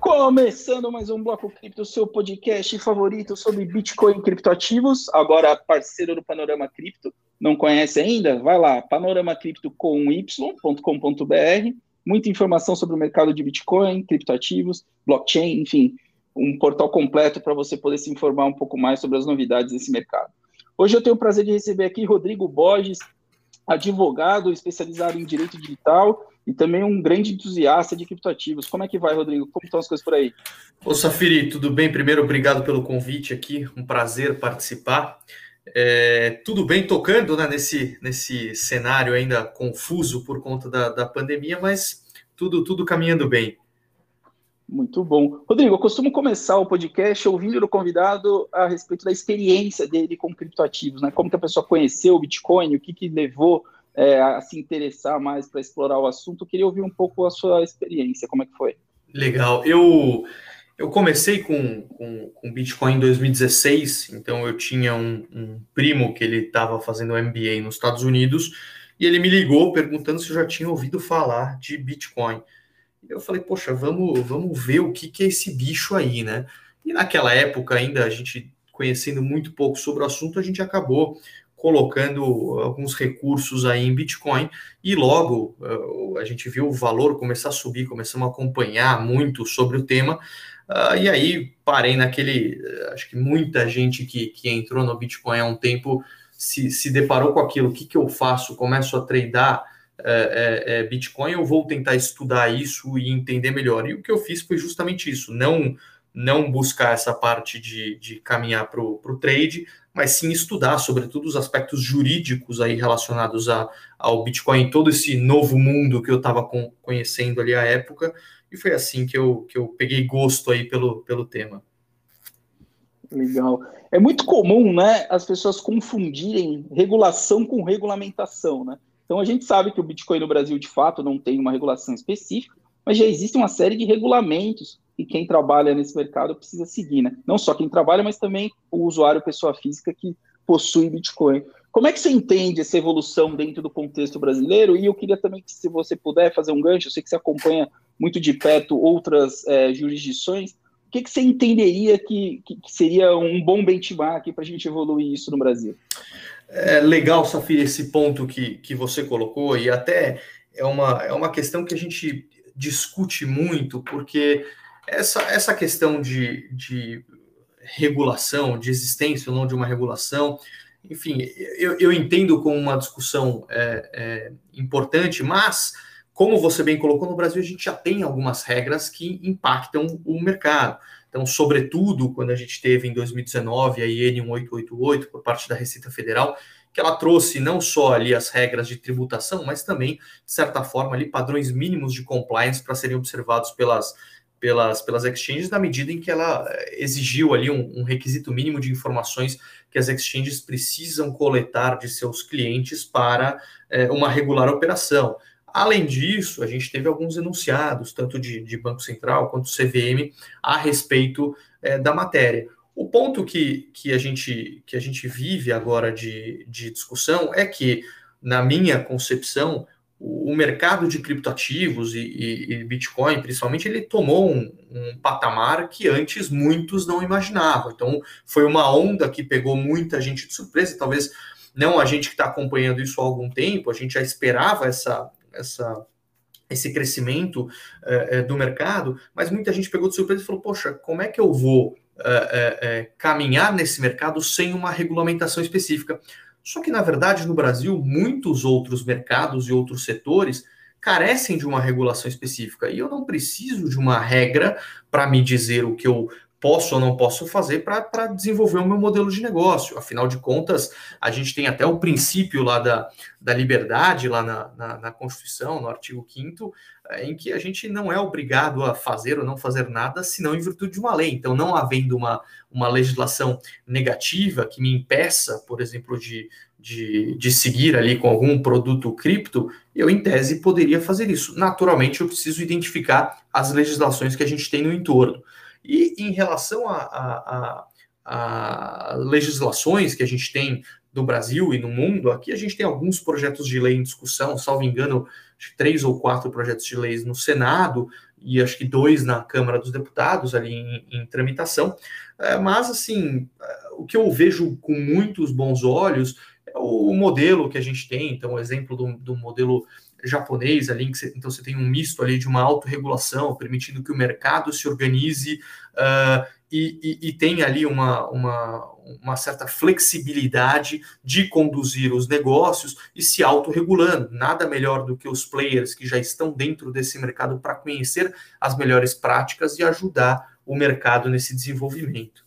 Começando mais um Bloco Cripto, seu podcast favorito sobre Bitcoin e criptoativos, agora parceiro do Panorama Cripto. Não conhece ainda? Vai lá, panoramacripto com y.com.br. Muita informação sobre o mercado de Bitcoin, criptoativos, blockchain, enfim, um portal completo para você poder se informar um pouco mais sobre as novidades desse mercado. Hoje eu tenho o prazer de receber aqui Rodrigo Borges, advogado especializado em direito digital e também um grande entusiasta de criptoativos. Como é que vai, Rodrigo? Como estão as coisas por aí? Ô, Safiri, tudo bem? Primeiro, obrigado pelo convite aqui, um prazer participar. É, tudo bem tocando né, nesse, nesse cenário ainda confuso por conta da, da pandemia, mas tudo, tudo caminhando bem. Muito bom. Rodrigo, eu costumo começar o podcast ouvindo o convidado a respeito da experiência dele com criptoativos, né? Como que a pessoa conheceu o Bitcoin, o que, que levou é, a se interessar mais para explorar o assunto. Eu queria ouvir um pouco a sua experiência, como é que foi? Legal. Eu, eu comecei com, com, com Bitcoin em 2016, então eu tinha um, um primo que ele estava fazendo MBA nos Estados Unidos e ele me ligou perguntando se eu já tinha ouvido falar de Bitcoin. Eu falei, poxa, vamos, vamos ver o que, que é esse bicho aí, né? E naquela época, ainda a gente conhecendo muito pouco sobre o assunto, a gente acabou colocando alguns recursos aí em Bitcoin e logo uh, a gente viu o valor começar a subir, começamos a acompanhar muito sobre o tema uh, e aí parei naquele, uh, acho que muita gente que, que entrou no Bitcoin há um tempo se, se deparou com aquilo, o que, que eu faço? Começo a tradar é, é, Bitcoin, eu vou tentar estudar isso e entender melhor. E o que eu fiz foi justamente isso, não não buscar essa parte de, de caminhar para o trade, mas sim estudar, sobretudo, os aspectos jurídicos aí relacionados a, ao Bitcoin, todo esse novo mundo que eu estava conhecendo ali à época, e foi assim que eu, que eu peguei gosto aí pelo, pelo tema. Legal. É muito comum, né, as pessoas confundirem regulação com regulamentação, né? Então a gente sabe que o Bitcoin no Brasil, de fato, não tem uma regulação específica, mas já existe uma série de regulamentos e quem trabalha nesse mercado precisa seguir, né? Não só quem trabalha, mas também o usuário, pessoa física que possui Bitcoin. Como é que você entende essa evolução dentro do contexto brasileiro? E eu queria também que, se você puder fazer um gancho, eu sei que você acompanha muito de perto outras é, jurisdições, o que, que você entenderia que, que, que seria um bom benchmark para a gente evoluir isso no Brasil? É legal, Safira, esse ponto que, que você colocou, e até é uma, é uma questão que a gente discute muito, porque essa, essa questão de, de regulação, de existência ou não de uma regulação, enfim, eu, eu entendo como uma discussão é, é, importante, mas, como você bem colocou, no Brasil a gente já tem algumas regras que impactam o mercado. Então, sobretudo, quando a gente teve em 2019 a IN 1888 por parte da Receita Federal, que ela trouxe não só ali as regras de tributação, mas também, de certa forma, ali padrões mínimos de compliance para serem observados pelas pelas, pelas exchanges na medida em que ela eh, exigiu ali um, um, requisito mínimo de informações que as exchanges precisam coletar de seus clientes para é, uma regular operação. Além disso, a gente teve alguns enunciados, tanto de, de Banco Central quanto CVM, a respeito é, da matéria. O ponto que, que, a gente, que a gente vive agora de, de discussão é que, na minha concepção, o, mercado de criptoativos e, e, e, Bitcoin, principalmente, ele tomou um, um, patamar que antes muitos não imaginavam. Então, foi uma onda que pegou muita gente de surpresa, talvez não a gente que está acompanhando isso há algum tempo, a gente já esperava essa, essa, esse crescimento é, do mercado, mas muita gente pegou de surpresa e falou: Poxa, como é que eu vou é, é, caminhar nesse mercado sem uma regulamentação específica? Só que, na verdade, no Brasil, muitos outros mercados e outros setores carecem de uma regulação específica. E eu não preciso de uma regra para me dizer o que eu posso ou não posso fazer para desenvolver o meu modelo de negócio. Afinal de contas, a gente tem até o princípio lá da, da liberdade, lá na, na, na Constituição, no artigo 5 é, em que a gente não é obrigado a fazer ou não fazer nada, senão em virtude de uma lei. Então, não havendo uma, uma legislação negativa que me impeça, por exemplo, de, de, de seguir ali com algum produto cripto, eu, em tese, poderia fazer isso. Naturalmente, eu preciso identificar as legislações que a gente tem no entorno. E em relação a, a, a, a legislações que a gente tem do Brasil e no mundo, aqui a gente tem alguns projetos de lei em discussão, salvo engano, três ou quatro projetos de leis no Senado e acho que dois na Câmara dos Deputados ali em, em tramitação. É, mas, assim, o que eu vejo com muitos bons olhos é o modelo que a gente tem, então, o exemplo do, do modelo japonês ali, você, então você tem um misto ali de uma autorregulação, permitindo que o mercado se organize uh, e, e, e ali uma, uma, uma certa flexibilidade de conduzir os negócios e se autorregulando. Nada melhor do que os players que já estão dentro desse mercado para conhecer as melhores práticas e ajudar o mercado nesse desenvolvimento.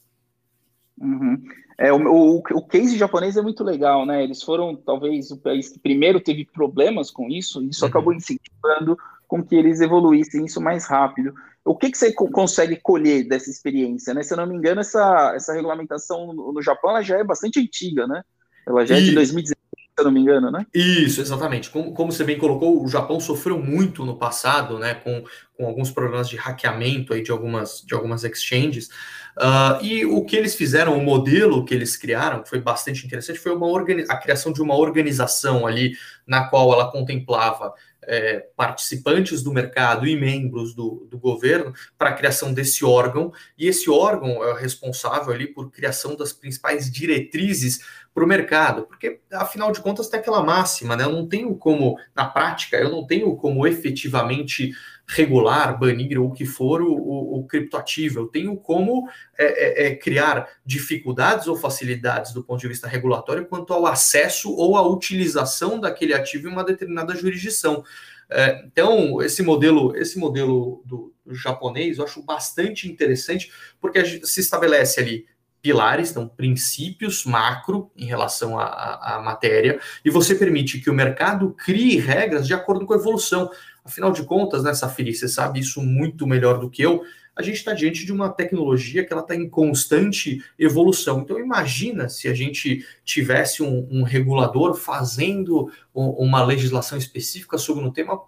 Uhum. É, o, o, o case japonês é muito legal, né? Eles foram talvez o país que primeiro teve problemas com isso, e isso uhum. acabou incentivando com que eles evoluíssem isso mais rápido. O que, que você consegue colher dessa experiência? Né? Se eu não me engano, essa, essa regulamentação no, no Japão ela já é bastante antiga, né? Ela já é de 2016, se eu não me engano, né? Isso, exatamente. Como, como você bem colocou, o Japão sofreu muito no passado, né? Com, com alguns problemas de hackeamento aí de algumas, de algumas exchanges. Uh, e o que eles fizeram, o modelo que eles criaram, que foi bastante interessante, foi uma a criação de uma organização ali na qual ela contemplava é, participantes do mercado e membros do, do governo para a criação desse órgão, e esse órgão é responsável ali por criação das principais diretrizes para o mercado, porque afinal de contas tem aquela máxima, né? Eu não tenho como, na prática, eu não tenho como efetivamente regular, banir ou o que for o, o, o criptoativo. Eu tenho como é, é, é, criar dificuldades ou facilidades do ponto de vista regulatório quanto ao acesso ou à utilização daquele ativo em uma determinada jurisdição. É, então, esse modelo, esse modelo do, do, japonês eu acho bastante interessante, porque se estabelece ali pilares, então princípios macro em relação à, à, matéria, e você permite que o mercado crie regras de acordo com a evolução. Afinal de contas, né, Safiri, você sabe isso muito melhor do que eu, a gente está diante de uma tecnologia que ela está em constante evolução. Então imagina se a gente tivesse um, um regulador fazendo uma legislação específica sobre um tema,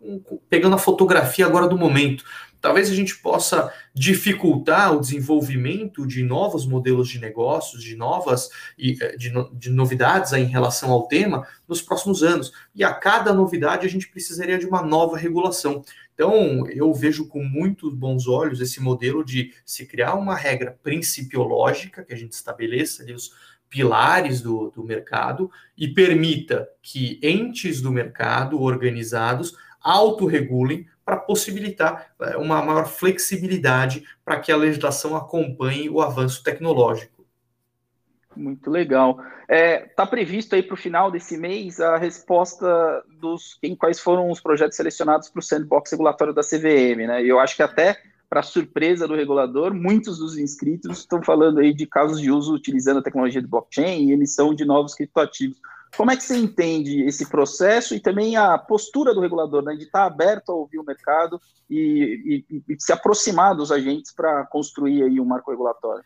pegando a fotografia agora do momento talvez a gente possa dificultar o desenvolvimento de novos modelos de negócios, de novas eh, de, de novidades em relação ao tema nos próximos anos. E a cada novidade a gente precisaria de uma nova regulação. Então, eu vejo com muitos bons olhos esse modelo de se criar uma regra principiológica que a gente estabeleça ali os pilares do, do mercado e permita que entes do mercado organizados autorregulem para possibilitar é, uma maior flexibilidade para que a legislação acompanhe o avanço tecnológico. Muito legal. Está é, tá previsto aí para o final desse mês a resposta dos em quais foram os projetos selecionados para o sandbox regulatório da CVM, né? Eu acho que até para surpresa do regulador, muitos dos inscritos estão falando aí de casos de uso utilizando a tecnologia do blockchain e emissão de novos criptoativos. Como é que você entende esse processo e também a postura do regulador, né, de estar aberto a ouvir o mercado e, e, e se aproximar dos agentes para construir aí um marco regulatório?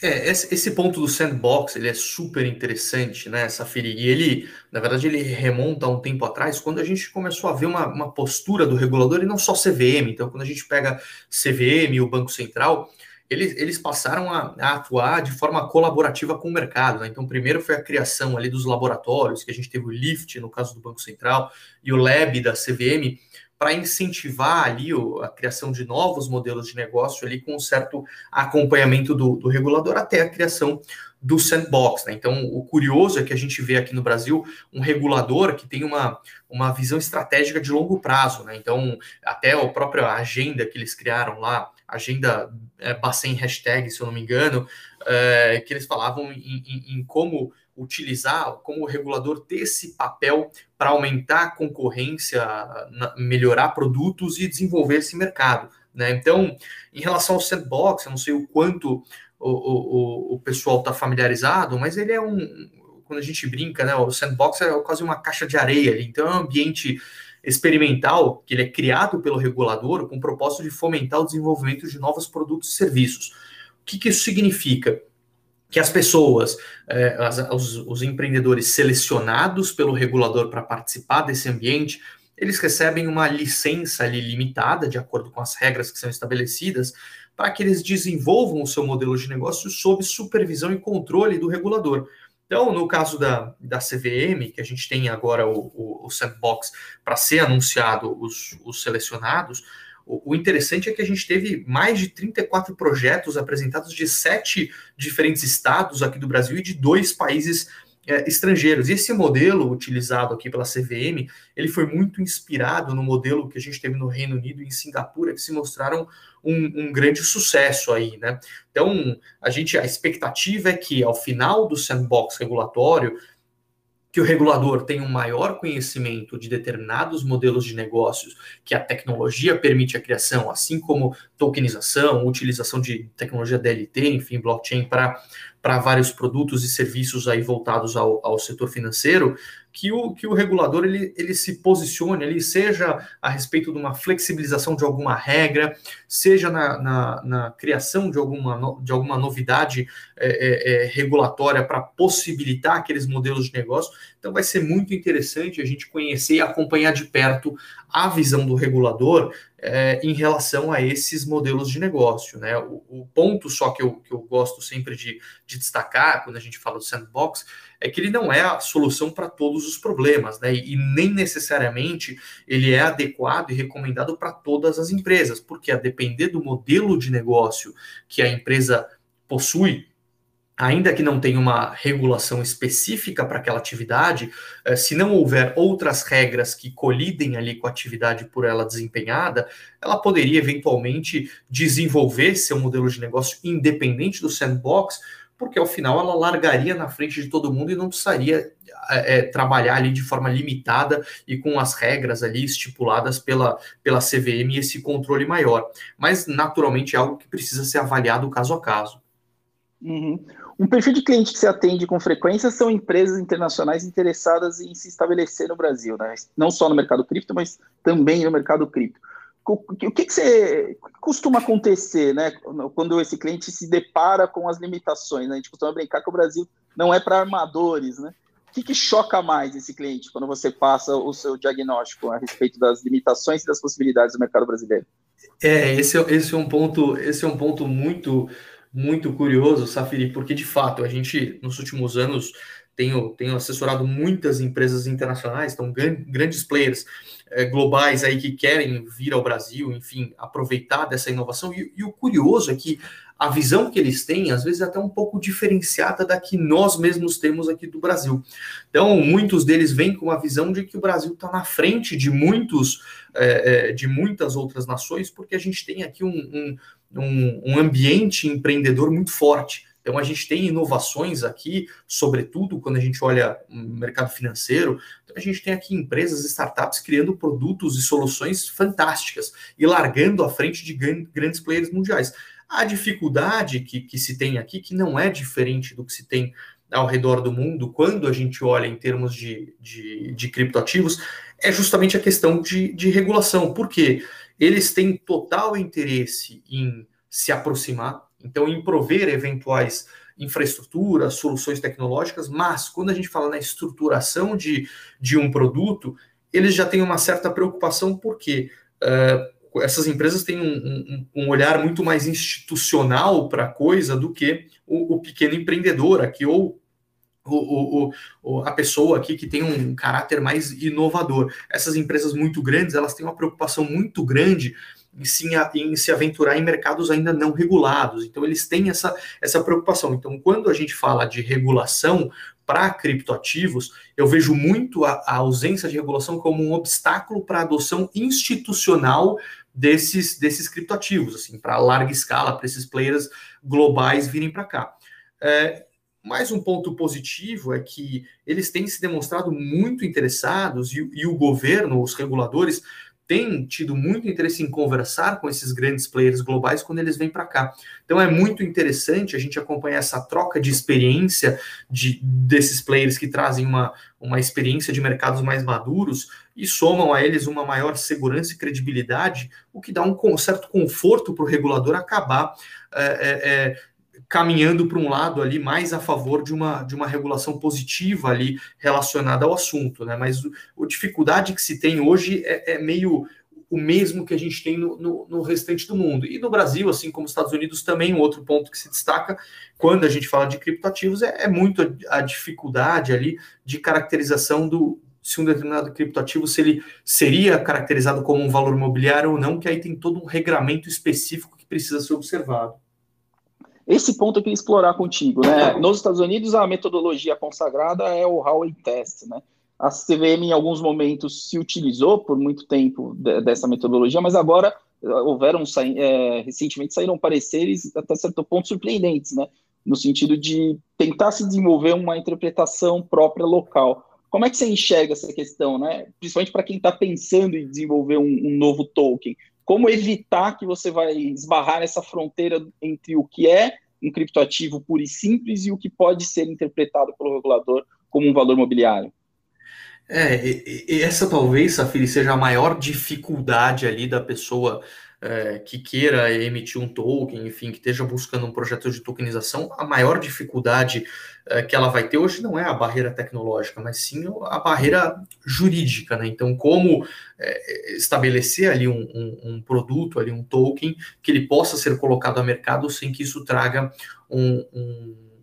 É, esse ponto do sandbox, ele é super interessante, né, Safiri? E ele, na verdade, ele remonta a um tempo atrás, quando a gente começou a ver uma, uma postura do regulador, e não só CVM. Então, quando a gente pega CVM e o Banco Central, eles, eles passaram a, a, atuar de forma colaborativa com o mercado. Né? Então, primeiro foi a criação ali dos laboratórios, que a gente teve o LIFT, no caso do Banco Central, e o LAB da CVM, para incentivar ali o, a criação de novos modelos de negócio ali com um certo acompanhamento do, do regulador até a criação do sandbox. Né? Então, o curioso é que a gente vê aqui no Brasil um regulador que tem uma, uma visão estratégica de longo prazo. Né? Então, até a própria agenda que eles criaram lá, agenda é, Bacen hashtag, se eu não me engano, é, que eles falavam em, em, em, como utilizar, como o regulador ter esse papel para aumentar a concorrência, na, melhorar produtos e desenvolver esse mercado. Né? Então, em relação ao sandbox, eu não sei o quanto o, o, o pessoal está familiarizado, mas ele é um. Quando a gente brinca, né? O sandbox é quase uma caixa de areia. Então, é um ambiente experimental, que ele é criado pelo regulador com o propósito de fomentar o desenvolvimento de novos produtos e serviços. O que, que isso significa? Que as pessoas, eh, as, os, os empreendedores selecionados pelo regulador para participar desse ambiente, eles recebem uma licença ali limitada, de acordo com as regras que são estabelecidas, para que eles desenvolvam o seu modelo de negócio sob supervisão e controle do regulador. Então, no caso da, da CVM, que a gente tem agora o, o, o sandbox para ser anunciado os, os selecionados, o, o, interessante é que a gente teve mais de 34 projetos apresentados de sete diferentes estados aqui do Brasil e de dois países é, estrangeiros. E esse modelo utilizado aqui pela CVM, ele foi muito inspirado no modelo que a gente teve no Reino Unido e em Singapura, que se mostraram um, um, grande sucesso aí, né? Então, a gente, a expectativa é que ao final do sandbox regulatório, que o regulador tenha um maior conhecimento de determinados modelos de negócios que a tecnologia permite a criação, assim como tokenização, utilização de tecnologia DLT, enfim, blockchain para para vários produtos e serviços aí voltados ao, ao setor financeiro, que o, que o regulador ele, ele se posicione, ele seja a respeito de uma flexibilização de alguma regra, seja na, na, na criação de alguma, de alguma novidade é, é, é regulatória para possibilitar aqueles modelos de negócio. Então vai ser muito interessante a gente conhecer e acompanhar de perto a visão do regulador é, em relação a esses modelos de negócio. Né? O, o, ponto só que eu, que eu gosto sempre de, de destacar quando a gente fala do sandbox é que ele não é a solução para todos os problemas, né? E nem necessariamente ele é adequado e recomendado para todas as empresas, porque a depender do modelo de negócio que a empresa possui, ainda que não tenha uma regulação específica para aquela atividade, eh, se não houver outras regras que colidem ali com a atividade por ela desempenhada, ela poderia eventualmente desenvolver seu modelo de negócio independente do sandbox, porque ao final ela largaria na frente de todo mundo e não precisaria é, trabalhar ali de forma limitada e com as regras ali estipuladas pela, pela CVM e esse controle maior. Mas naturalmente é algo que precisa ser avaliado caso a caso. Uhum. Um perfil de cliente que se atende com frequência são empresas internacionais interessadas em se estabelecer no Brasil, né? não só no mercado cripto, mas também no mercado cripto. O que, que você costuma acontecer né, quando esse cliente se depara com as limitações? Né? A gente costuma brincar que o Brasil não é para armadores. Né? O que, que choca mais esse cliente quando você passa o seu diagnóstico a respeito das limitações e das possibilidades do mercado brasileiro? É, esse, é, esse é um ponto, esse é um ponto muito muito curioso, Safiri, porque de fato a gente, nos últimos anos, tenho, tenho assessorado muitas empresas internacionais, então grandes players é, globais aí que querem vir ao Brasil, enfim, aproveitar dessa inovação. E, e, o curioso é que a visão que eles têm, às vezes, é até um pouco diferenciada da que nós mesmos temos aqui do Brasil. Então, muitos deles vêm com a visão de que o Brasil está na frente de muitos, é, de muitas outras nações, porque a gente tem aqui um, um um, um ambiente empreendedor muito forte. Então, a gente tem inovações aqui, sobretudo quando a gente olha o mercado financeiro. Então, a gente tem aqui empresas, startups criando produtos e soluções fantásticas e largando à frente de grandes players mundiais. A dificuldade que, que se tem aqui, que não é diferente do que se tem ao redor do mundo, quando a gente olha em termos de, de, de criptoativos, é justamente a questão de, de regulação. Por quê? eles têm total interesse em se aproximar, então em prover eventuais infraestruturas, soluções tecnológicas, mas quando a gente fala na estruturação de, de um produto, eles já têm uma certa preocupação, porque uh, essas empresas têm um, um, um, olhar muito mais institucional para a coisa do que o, o pequeno empreendedor aqui, ou o, o, a pessoa aqui que tem um caráter mais inovador. Essas empresas muito grandes, elas têm uma preocupação muito grande em se, em se aventurar em mercados ainda não regulados. Então, eles têm essa, essa preocupação. Então, quando a gente fala de regulação para criptoativos, eu vejo muito a, a ausência de regulação como um obstáculo para a adoção institucional desses, desses criptoativos, assim, para larga escala, para esses players globais virem para cá. É, mais um ponto positivo é que eles têm se demonstrado muito interessados e, e o governo, os reguladores, têm tido muito interesse em conversar com esses grandes players globais quando eles vêm para cá. Então é muito interessante a gente acompanhar essa troca de experiência de, desses players que trazem uma, uma experiência de mercados mais maduros e somam a eles uma maior segurança e credibilidade, o que dá um certo conforto para o regulador acabar é, é, caminhando para um lado ali mais a favor de uma, de uma regulação positiva ali relacionada ao assunto, né? Mas a dificuldade que se tem hoje é, é meio o mesmo que a gente tem no, no, no, restante do mundo. E no Brasil, assim como os Estados Unidos, também um outro ponto que se destaca quando a gente fala de criptoativos é, é muito a, a, dificuldade ali de caracterização do se um determinado criptoativo se ele seria caracterizado como um valor imobiliário ou não, que aí tem todo um regramento específico que precisa ser observado. Esse ponto eu queria explorar contigo, né? Nos Estados Unidos, a metodologia consagrada é o Howey Test, né? A CVM, em alguns momentos, se utilizou por muito tempo dessa metodologia, mas agora eh, houveram, é, recentemente saíram pareceres até certo ponto surpreendentes, né? No sentido de tentar se desenvolver uma interpretação própria local. Como é que você enxerga essa questão, né? Principalmente para quem está pensando em desenvolver um, um, novo token. Como evitar que você vai esbarrar nessa fronteira entre o que é um criptoativo puro e simples e o que pode ser interpretado pelo regulador como um valor mobiliário? É, essa talvez, Safiri, seja a maior dificuldade ali da pessoa é, que queira emitir um token, enfim, que esteja buscando um projeto de tokenização, a maior dificuldade é, que ela vai ter hoje não é a barreira tecnológica, mas sim a barreira jurídica, né? Então, como é, estabelecer ali um, um, um, produto, ali um token, que ele possa ser colocado a mercado sem que isso traga um,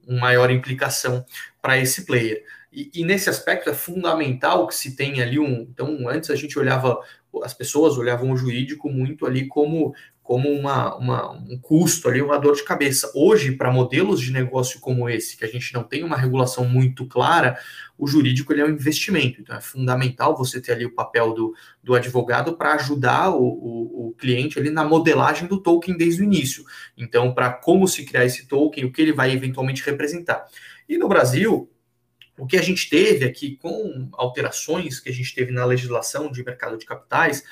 um maior implicação para esse player. E, e, nesse aspecto é fundamental que se tenha ali um. Então, antes a gente olhava, as pessoas olhavam o jurídico muito ali como, como uma, uma, um custo ali, uma dor de cabeça. Hoje, para modelos de negócio como esse, que a gente não tem uma regulação muito clara, o jurídico ele é um investimento. Então, é fundamental você ter ali o papel do, do advogado para ajudar o, o, o, cliente ali na modelagem do token desde o início. Então, para como se criar esse token, o que ele vai eventualmente representar. E no Brasil, o que a gente teve aqui com alterações que a gente teve na legislação de mercado de capitais,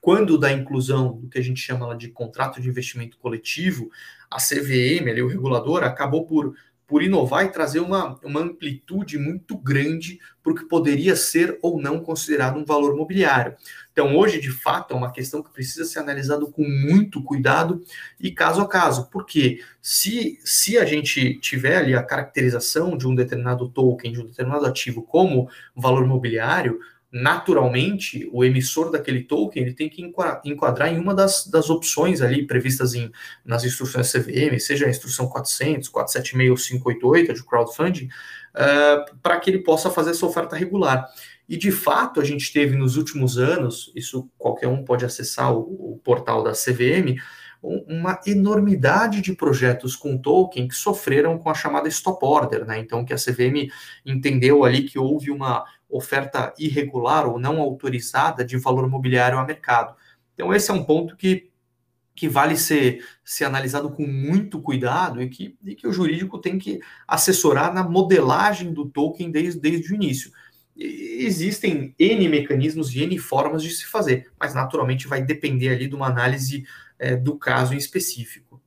quando da inclusão do que a gente chama de contrato de investimento coletivo, a CVM, ali, o regulador, acabou por por inovar e trazer uma, uma amplitude muito grande para o que poderia ser ou não considerado um valor mobiliário. Então, hoje, de fato, é uma questão que precisa ser analisada com muito cuidado e caso a caso, porque se, se a gente tiver ali a caracterização de um determinado token, de um determinado ativo como valor mobiliário, naturalmente, o emissor daquele token ele tem que enquadrar em uma das, das opções ali previstas em, nas instruções CVM, seja a instrução 400, 476 ou 588 de crowdfunding, uh, para que ele possa fazer essa oferta regular. E, de fato, a gente teve nos últimos anos, isso qualquer um pode acessar o, o portal da CVM, uma enormidade de projetos com token que sofreram com a chamada stop order, né? Então, que a CVM entendeu ali que houve uma oferta irregular ou não autorizada de valor mobiliário a mercado. Então, esse é um ponto que, que vale ser, ser analisado com muito cuidado e que, e que o jurídico tem que assessorar na modelagem do token desde, desde o início. Existem N mecanismos e N formas de se fazer, mas naturalmente vai depender ali de uma análise é, do caso em específico.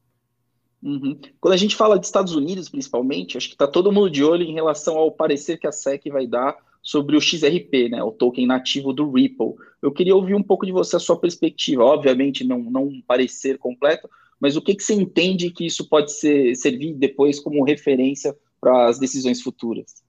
Uhum. Quando a gente fala de Estados Unidos, principalmente, acho que está todo mundo de olho em relação ao parecer que a SEC vai dar sobre o XRP, né, o token nativo do Ripple. Eu queria ouvir um pouco de você, a sua perspectiva, obviamente não, não um parecer completo, mas o que, que você entende que isso pode ser, servir depois como referência para as decisões futuras?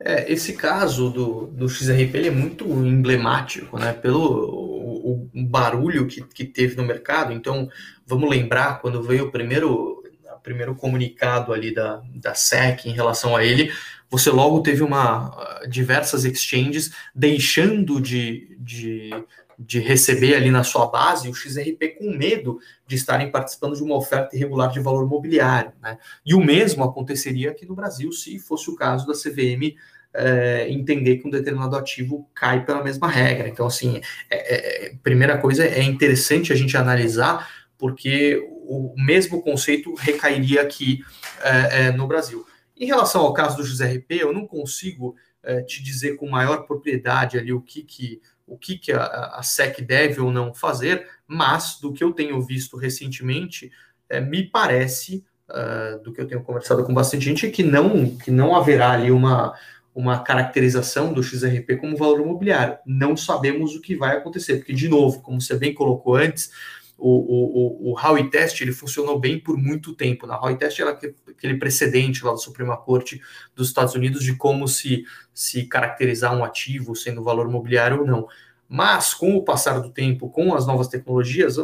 É, esse caso do, do XRP ele é muito emblemático, né, pelo o, o barulho que, que teve no mercado. Então, vamos lembrar, quando veio o primeiro primeiro comunicado ali da, da SEC em relação a ele, você logo teve uma diversas exchanges deixando de, de, de receber ali na sua base o XRP com medo de estarem participando de uma oferta irregular de valor mobiliário. Né? E o mesmo aconteceria aqui no Brasil se fosse o caso da CVM é, entender que um determinado ativo cai pela mesma regra. Então, assim, é, é, primeira coisa é interessante a gente analisar, porque o mesmo conceito recairia aqui é, é, no Brasil. Em relação ao caso do XRP, eu não consigo é, te dizer com maior propriedade ali o que, que, o que, que a, a SEC deve ou não fazer, mas do que eu tenho visto recentemente, é, me parece, uh, do que eu tenho conversado com bastante gente, que não, que não haverá ali uma, uma caracterização do XRP como valor imobiliário. Não sabemos o que vai acontecer, porque, de novo, como você bem colocou antes, o, o, o Howey Test ele funcionou bem por muito tempo. Na Howey Test era aquele precedente lá da Suprema Corte dos Estados Unidos de como se, se caracterizar um ativo sendo valor imobiliário ou não. Mas com o passar do tempo, com as novas tecnologias,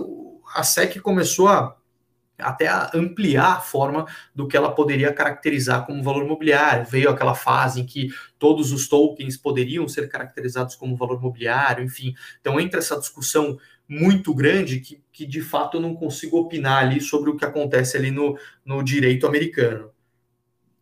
a SEC começou a até a ampliar a forma do que ela poderia caracterizar como valor mobiliário. Veio aquela fase em que todos os tokens poderiam ser caracterizados como valor mobiliário, enfim. Então entra essa discussão muito grande que, que de fato eu não consigo opinar ali sobre o que acontece ali no, no direito americano.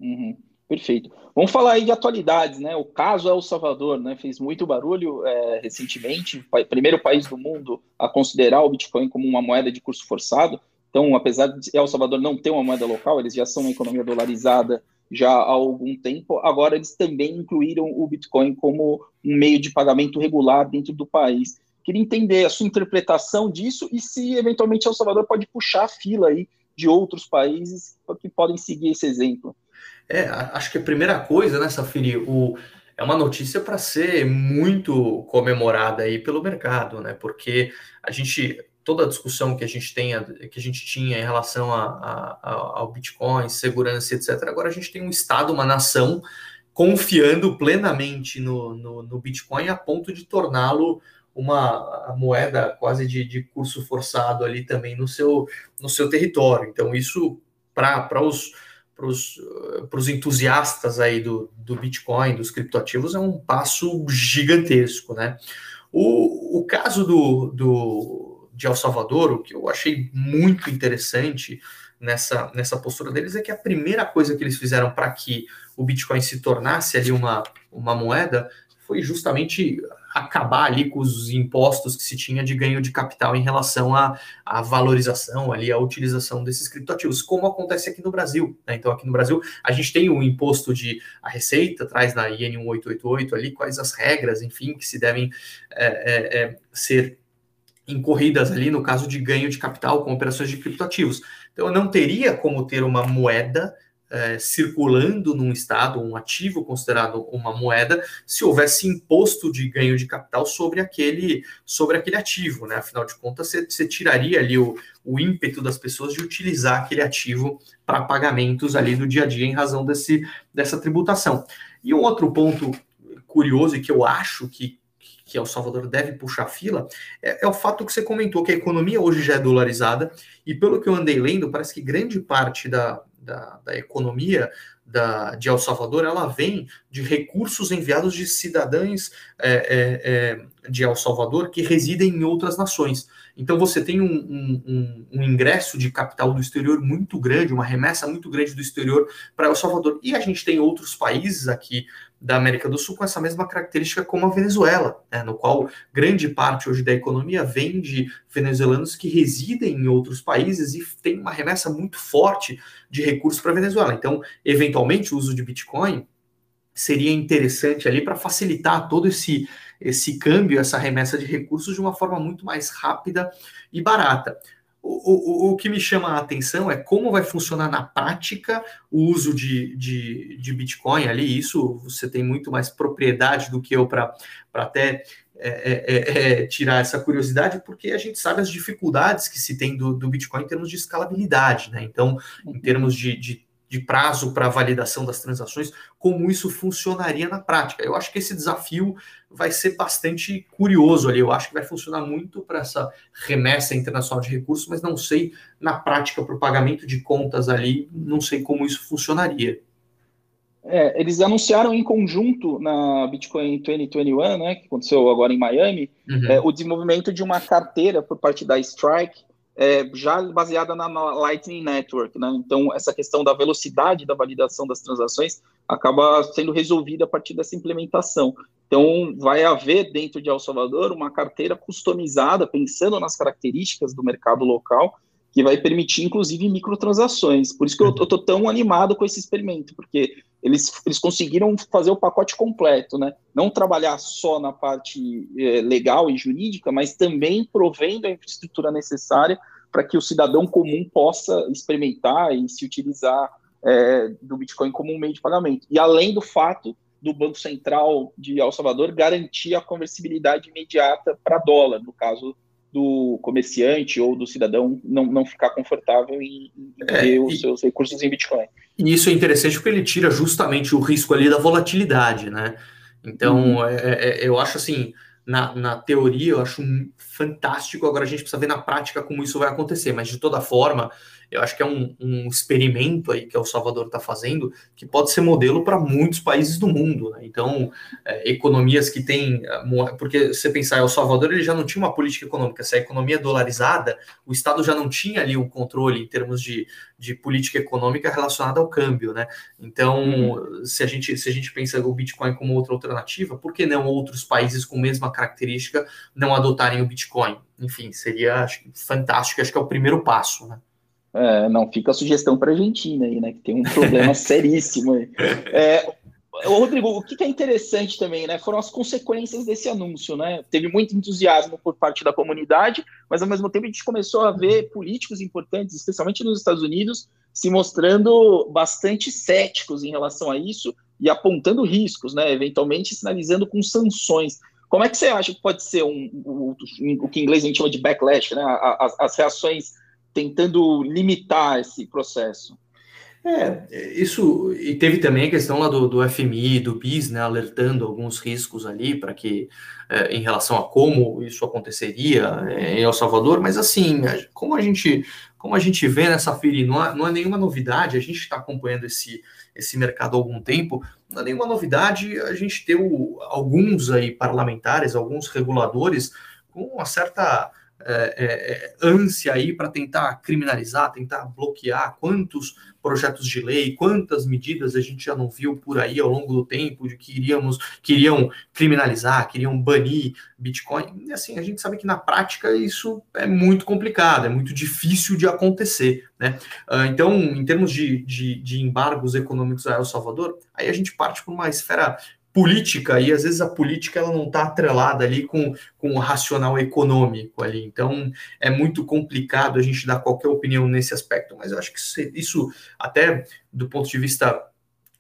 Uhum, perfeito. Vamos falar aí de atualidades, né? O caso El Salvador, né? Fez muito barulho é, recentemente, primeiro país do mundo a considerar o Bitcoin como uma moeda de curso forçado. Então, apesar de El Salvador não ter uma moeda local, eles já são uma economia dolarizada já há algum tempo. Agora, eles também incluíram o Bitcoin como um meio de pagamento regular dentro do país. Queria entender a sua interpretação disso e se, eventualmente, El Salvador pode puxar a fila aí de outros países que podem seguir esse exemplo. É, acho que a primeira coisa, né, Safiri, o, é uma notícia para ser muito comemorada aí pelo mercado, né? Porque a gente toda a discussão que a gente tem, que a gente tinha em relação a, a, a, ao Bitcoin, segurança, etc. Agora a gente tem um Estado, uma nação, confiando plenamente no, no, no Bitcoin a ponto de torná-lo uma moeda quase de, de, curso forçado ali também no seu, no seu território. Então, isso para os para os entusiastas aí do, do Bitcoin, dos criptoativos, é um passo gigantesco, né? O, o caso do, do, de El Salvador, o que eu achei muito interessante nessa, nessa postura deles é que a primeira coisa que eles fizeram para que o Bitcoin se tornasse ali uma, uma moeda foi justamente acabar ali com os impostos que se tinha de ganho de capital em relação à, à valorização ali, à utilização desses criptoativos, como acontece aqui no Brasil. Né? Então, aqui no Brasil, a gente tem o imposto de a receita, traz na IN 1888 ali quais as regras, enfim, que se devem é, é, é, ser incorridas ali no caso de ganho de capital com operações de criptoativos. Então, eu não teria como ter uma moeda é, circulando num estado, um ativo considerado uma moeda, se houvesse imposto de ganho de capital sobre aquele, sobre aquele ativo, né? Afinal de contas, você, você tiraria ali o, o ímpeto das pessoas de utilizar aquele ativo para pagamentos ali do dia a dia em razão desse, dessa tributação. E um outro ponto curioso e que eu acho que que El Salvador deve puxar fila, é, é, o fato que você comentou, que a economia hoje já é dolarizada, e pelo que eu andei lendo, parece que grande parte da, da, da economia da, de El Salvador, ela vem de recursos enviados de cidadãos é, é, é, de El Salvador que residem em outras nações. Então você tem um, um, um, ingresso de capital do exterior muito grande, uma remessa muito grande do exterior para El Salvador. E a gente tem outros países aqui da América do Sul com essa mesma característica como a Venezuela, né, no qual grande parte hoje da economia vem de venezuelanos que residem em outros países e tem uma remessa muito forte de recursos para a Venezuela. Então, eventualmente, o uso de Bitcoin seria interessante ali para facilitar todo esse esse câmbio, essa remessa de recursos de uma forma muito mais rápida e barata. O, o, o que me chama a atenção é como vai funcionar na prática o uso de, de, de Bitcoin ali. Isso você tem muito mais propriedade do que eu para até é, é, é, é, tirar essa curiosidade, porque a gente sabe as dificuldades que se tem do, do Bitcoin em termos de escalabilidade, né? Então, em termos de, de de prazo para validação das transações, como isso funcionaria na prática. Eu acho que esse desafio vai ser bastante curioso ali. Eu acho que vai funcionar muito para essa remessa internacional de recursos, mas não sei na prática para o pagamento de contas ali, não sei como isso funcionaria. É, eles anunciaram em conjunto na Bitcoin 2021, né, que aconteceu agora em Miami, uhum. é, o desenvolvimento de uma carteira por parte da Strike é, já baseada na, na, Lightning Network, né? Então, essa questão da velocidade da validação das transações acaba sendo resolvida a partir dessa implementação. Então, vai haver dentro de El Salvador uma carteira customizada, pensando nas características do mercado local, que vai permitir, inclusive, microtransações. Por isso que eu estou tão animado com esse experimento, porque eles, eles conseguiram fazer o pacote completo, né? Não trabalhar só na parte é, legal e jurídica, mas também provendo a infraestrutura necessária para que o cidadão comum possa experimentar e se utilizar é, do Bitcoin como um meio de pagamento. E além do fato do Banco Central de El Salvador garantir a conversibilidade imediata para dólar, no caso do comerciante ou do cidadão não, não ficar confortável em, em é, ter os e, seus recursos em Bitcoin. E isso é interessante porque ele tira justamente o risco ali da volatilidade, né? Então, é, é, é eu acho assim, na, na teoria eu acho fantástico, agora a gente precisa ver na prática como isso vai acontecer, mas de toda forma, eu acho que é um, um experimento aí que o Salvador está fazendo que pode ser modelo para muitos países do mundo. Né? Então, é, economias que têm. É, porque você pensar, El Salvador ele já não tinha uma política econômica, se a economia é dolarizada, o Estado já não tinha ali o controle em termos de, de política econômica relacionada ao câmbio. Né? Então, uhum. se, a gente, se a gente pensa o Bitcoin como outra alternativa, por que não outros países com a mesma característica não adotarem o Bitcoin? Enfim, seria acho, fantástico, acho que é o primeiro passo. Né? É, não fica a sugestão para a Argentina aí, né? Que tem um problema seríssimo aí. É, Rodrigo, o que é interessante também, né? Foram as consequências desse anúncio, né? Teve muito entusiasmo por parte da comunidade, mas ao mesmo tempo a gente começou a ver políticos importantes, especialmente nos Estados Unidos, se mostrando bastante céticos em relação a isso e apontando riscos, né? Eventualmente sinalizando com sanções. Como é que você acha que pode ser um, o, o que em inglês a gente chama de backlash, né? As, as reações tentando limitar esse processo. É, isso, e teve também a questão lá do, do FMI, do BIS, né, alertando alguns riscos ali para que, é, em relação a como isso aconteceria é, em El Salvador, mas assim, como a gente, como a gente vê nessa FIRI, não, há, não é nenhuma novidade, a gente está acompanhando esse, esse mercado há algum tempo, não é nenhuma novidade a gente ter o, alguns aí parlamentares, alguns reguladores com uma certa é, é, é, ânsia aí para tentar criminalizar, tentar bloquear quantos projetos de lei, quantas medidas a gente já não viu por aí ao longo do tempo de que iríamos, queriam criminalizar, queriam banir Bitcoin. E assim, a gente sabe que na prática isso é muito complicado, é muito difícil de acontecer. Né? Uh, então, em termos de, de, de embargos econômicos a El Salvador, aí a gente parte para uma esfera política, e às vezes a política ela não está atrelada ali com, com o racional econômico ali. Então é muito complicado a gente dar qualquer opinião nesse aspecto, mas eu acho que isso, até do ponto de vista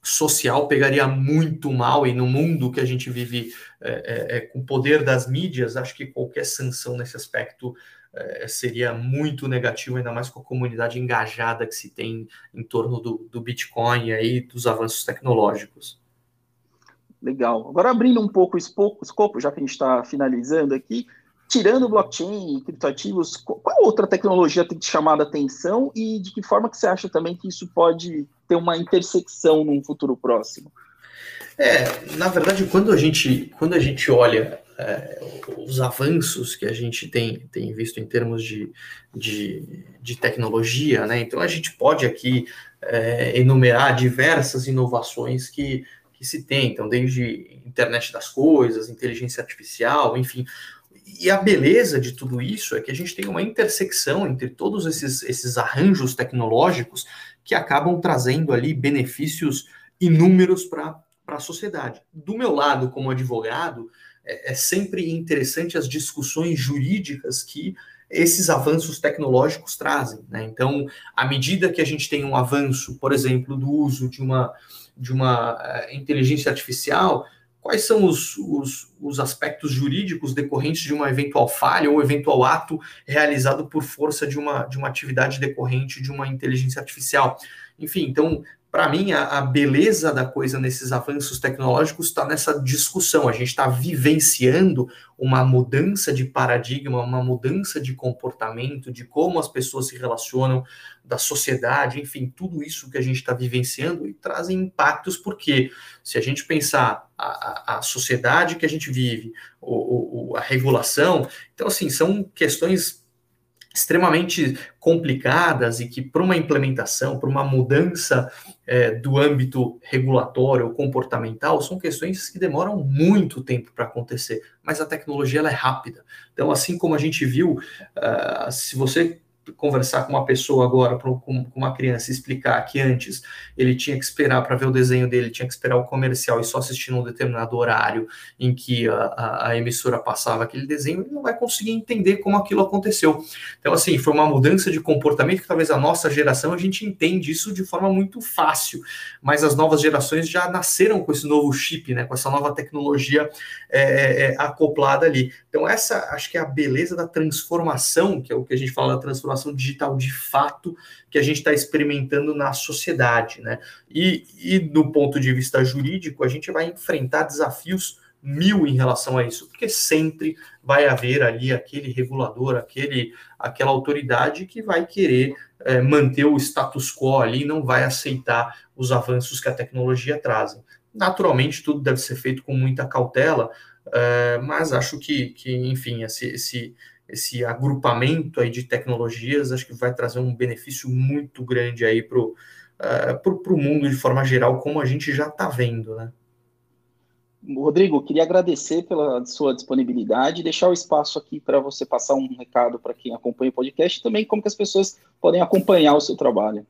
social, pegaria muito mal, e no mundo que a gente vive é, é, é com o poder das mídias, acho que qualquer sanção nesse aspecto é, seria muito negativo, ainda mais com a comunidade engajada que se tem em torno do, do Bitcoin e aí dos avanços tecnológicos. Legal. Agora, abrindo um pouco o escopo, já que a gente está finalizando aqui, tirando blockchain e criptoativos, qual outra tecnologia tem te chamado a atenção e de que forma que você acha também que isso pode ter uma intersecção num futuro próximo? É, na verdade, quando a gente, quando a gente olha é, os avanços que a gente tem, tem visto em termos de, de, de tecnologia, né? Então a gente pode aqui é, enumerar diversas inovações que que se tem, então, desde internet das coisas, inteligência artificial, enfim. E a beleza de tudo isso é que a gente tem uma intersecção entre todos esses, esses arranjos tecnológicos que acabam trazendo ali benefícios inúmeros para a sociedade. Do meu lado, como advogado, é, é sempre interessante as discussões jurídicas que esses avanços tecnológicos trazem. Né? Então, à medida que a gente tem um avanço, por exemplo, do uso de uma de uma uh, inteligência artificial, quais são os, os, os, aspectos jurídicos decorrentes de uma eventual falha ou eventual ato realizado por força de uma, de uma atividade decorrente de uma inteligência artificial. Enfim, então, para mim, a, a, beleza da coisa nesses avanços tecnológicos está nessa discussão. A gente está vivenciando uma mudança de paradigma, uma mudança de comportamento, de como as pessoas se relacionam, da sociedade, enfim, tudo isso que a gente está vivenciando e trazem impactos, porque se a gente pensar a, a, a sociedade que a gente vive, o, o, a regulação, então, assim, são questões extremamente complicadas e que para uma implementação, para uma mudança é, do âmbito regulatório ou comportamental, são questões que demoram muito tempo para acontecer, mas a tecnologia ela é rápida. Então, assim como a gente viu, uh, se você conversar com uma pessoa agora, com uma criança, explicar que antes ele tinha que esperar para ver o desenho dele, tinha que esperar o comercial e só assistir num determinado horário em que a, a, a, emissora passava aquele desenho, ele não vai conseguir entender como aquilo aconteceu. Então, assim, foi uma mudança de comportamento que talvez a nossa geração a gente entende isso de forma muito fácil, mas as novas gerações já nasceram com esse novo chip, né, com essa nova tecnologia é, é, é acoplada ali. Então, essa acho que é a beleza da transformação, que é o que a gente fala da transformação transformação digital de fato que a gente está experimentando na sociedade, né? E, e do ponto de vista jurídico, a gente vai enfrentar desafios mil em relação a isso, porque sempre vai haver ali aquele regulador, aquele, aquela autoridade que vai querer é, manter o status quo ali, não vai aceitar os avanços que a tecnologia trazem. Naturalmente, tudo deve ser feito com muita cautela, é, mas acho que, que enfim, esse, esse, esse agrupamento aí de tecnologias acho que vai trazer um benefício muito grande aí para o uh, mundo de forma geral, como a gente já está vendo, né? Rodrigo, queria agradecer pela sua disponibilidade e deixar o espaço aqui para você passar um recado para quem acompanha o podcast e também como que as pessoas podem acompanhar o seu trabalho.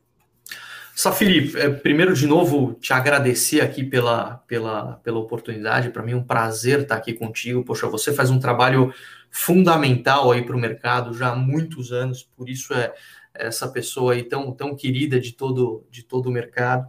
Safiri, é, primeiro de novo te agradecer aqui pela, pela, pela oportunidade, para mim é um prazer estar aqui contigo. Poxa, você faz um trabalho fundamental aí para o mercado já há muitos anos, por isso é essa pessoa aí tão, tão querida de todo, de todo o mercado.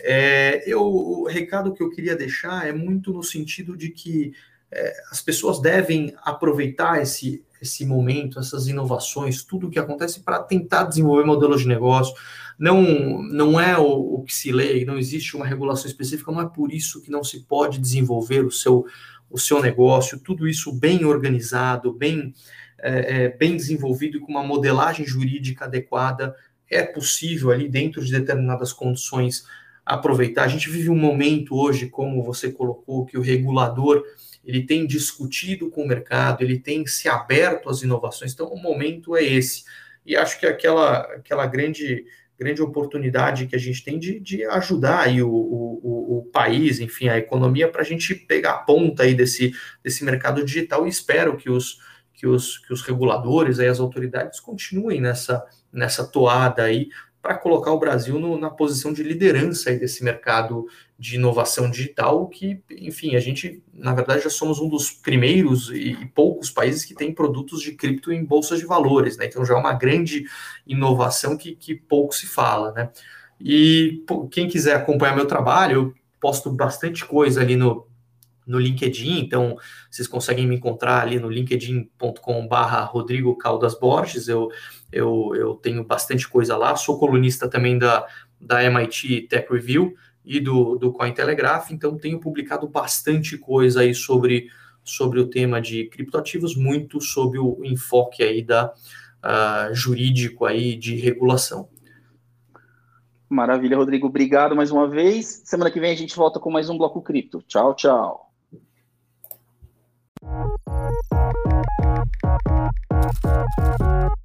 É, eu, o recado que eu queria deixar é muito no sentido de que é, as pessoas devem aproveitar esse, esse momento, essas inovações, tudo o que acontece para tentar desenvolver modelos de negócio. Não, não é o, o, que se lê, não existe uma regulação específica, não é por isso que não se pode desenvolver o seu, o seu negócio, tudo isso bem organizado, bem, é, é, bem desenvolvido e com uma modelagem jurídica adequada, é possível ali dentro de determinadas condições aproveitar. A gente vive um momento hoje, como você colocou, que o regulador ele tem discutido com o mercado, ele tem se aberto às inovações. Então, o momento é esse. E acho que aquela, aquela grande, grande oportunidade que a gente tem de, de ajudar aí o, o, o país, enfim, a economia, para a gente pegar a ponta aí desse, desse mercado digital. E espero que os, que os, que os reguladores, aí, as autoridades, continuem nessa, nessa toada aí, para colocar o Brasil no, na posição de liderança desse mercado de inovação digital, que, enfim, a gente, na verdade, já somos um dos primeiros e, e poucos países que tem produtos de cripto em bolsas de valores, né? Então já é uma grande inovação que, que pouco se fala, né? E pô, quem quiser acompanhar meu trabalho, eu posto bastante coisa ali no, no LinkedIn, então vocês conseguem me encontrar ali no linkedin.com/barra Rodrigo Caldas Borges. Eu, eu, eu tenho bastante coisa lá, sou colunista também da, da MIT Tech Review e do, do Cointelegraph, então tenho publicado bastante coisa aí sobre, sobre o tema de criptoativos, muito sobre o enfoque aí da uh, jurídico aí de regulação. Maravilha, Rodrigo. Obrigado mais uma vez. Semana que vem a gente volta com mais um Bloco Cripto. Tchau, tchau. Thank you.